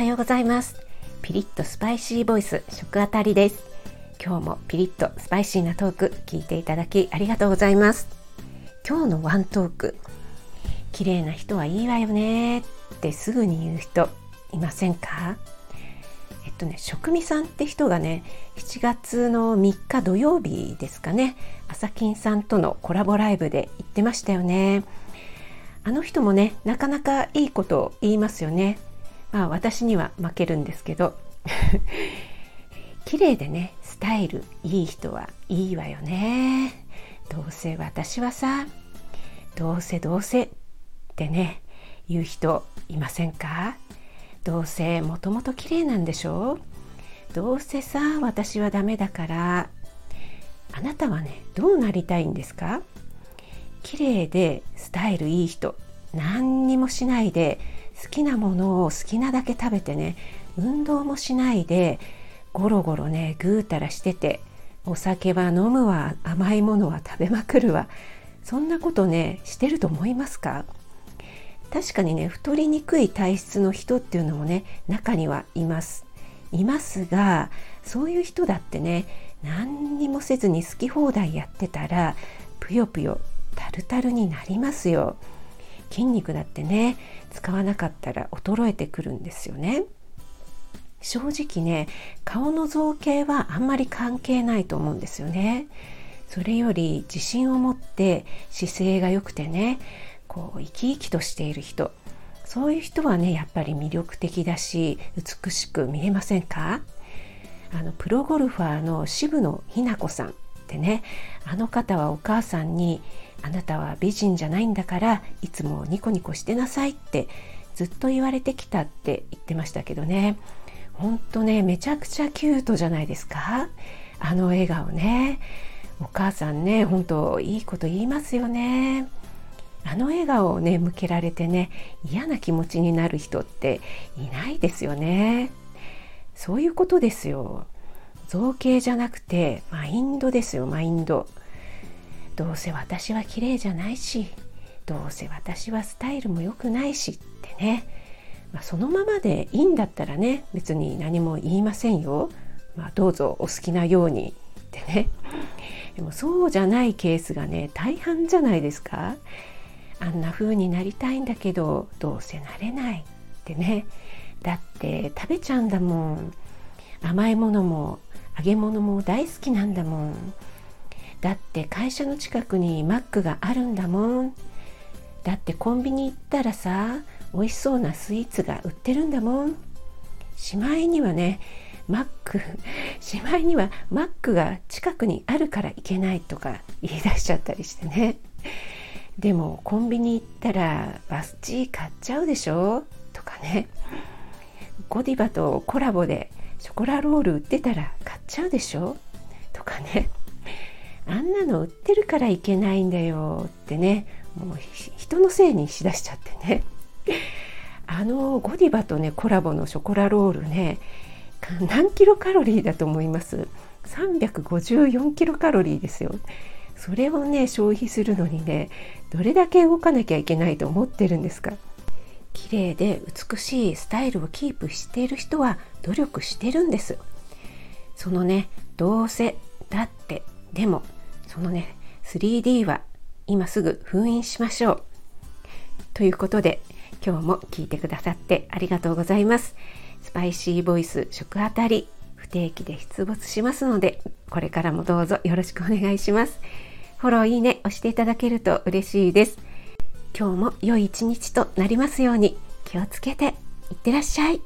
はようございます。ピリッとスパイシーボイス食あたりです。今日もピリッとスパイシーなトーク聞いていただきありがとうございます。今日のワントーク綺麗な人はいいわよねってすぐに言う人いませんか？えっとね食味さんって人がね7月の3日土曜日ですかね朝金さんとのコラボライブで言ってましたよね。あの人もねなかなかいいことを言いますよね。まあ私には負けるんですけど。綺麗でねスタイルいい人はいいわよね。どうせ私はさどうせどうせってね言う人いませんか？どうせもともと綺麗なんでしょ？うどうせさ私はダメだからあなたはねどうなりたいんですか？綺麗でスタイルいい人何にもしないで好きなものを好きなだけ食べてね運動もしないでゴロゴロねぐうたらしててお酒は飲むわ甘いものは食べまくるわ。そんなことねしてると思いますか？確かにね太りにくい体質の人っていうのもね中にはいます。いますがそういう人だってね何にもせずに好き放題やってたらぷよぷよタルタルになりますよ。筋肉だってね使わなかったら衰えてくるんですよね。正直ね顔の造形はあんまり関係ないと思うんですよね。それより自信を持って姿勢が良くてねこう生き生きとしている人。そういう人はねやっぱり魅力的だし美しく見えませんか？あのプロゴルファーの渋野日向子さん。ってねあの方はお母さんにあなたは美人じゃないんだからいつもニコニコしてなさいってずっと言われてきたって言ってましたけどね。ほんとねめちゃくちゃキュートじゃないですか。あの笑顔ね。お母さんねほんといいこと言いますよね。あの笑顔をね向けられてね嫌な気持ちになる人っていないですよね。そういうことですよ。造形じゃなくてマインドですよマインド。どうせ私は綺麗じゃないしどうせ私はスタイルも良くないしってね、まあ、そのままでいいんだったらね別に何も言いませんよ、まあ、どうぞお好きなようにってね。でもそうじゃないケースがね大半じゃないですか。あんな風になりたいんだけどどうせなれないってね。だって食べちゃうんだもん。甘いものも揚げ物も大好きなんだもん。だって会社の近くにマックがあるんだもん。だってコンビニ行ったらさ美味しそうなスイーツが売ってるんだもん。しまいにはねマック しまいにはマックが近くにあるから行けないとか言い出しちゃったりしてね。でもコンビニ行ったらバスチー買っちゃうでしょ？とかね。ゴディバとコラボでショコラロール売ってたら買っちゃうでしょ？とかね。あんなの売ってるからいけないんだよ。ってね。もう人のせいにしだしちゃってね。あのゴディバとねコラボのショコラロールね何キロカロリーだと思います？354キロカロリーですよ。それをね消費するのにねどれだけ動かなきゃいけないと思ってるんですか？綺麗で美しいスタイルをキープしている人は努力してるんです。そのねどうせだってでもそのね 3D は今すぐ封印しましょう。ということで今日も聞いてくださってありがとうございます。スパイシーボイス食あたり不定期で出没しますのでこれからもどうぞよろしくお願いします。フォローいいね押していただけると嬉しいです。今日も良い一日となりますように気をつけていってらっしゃい。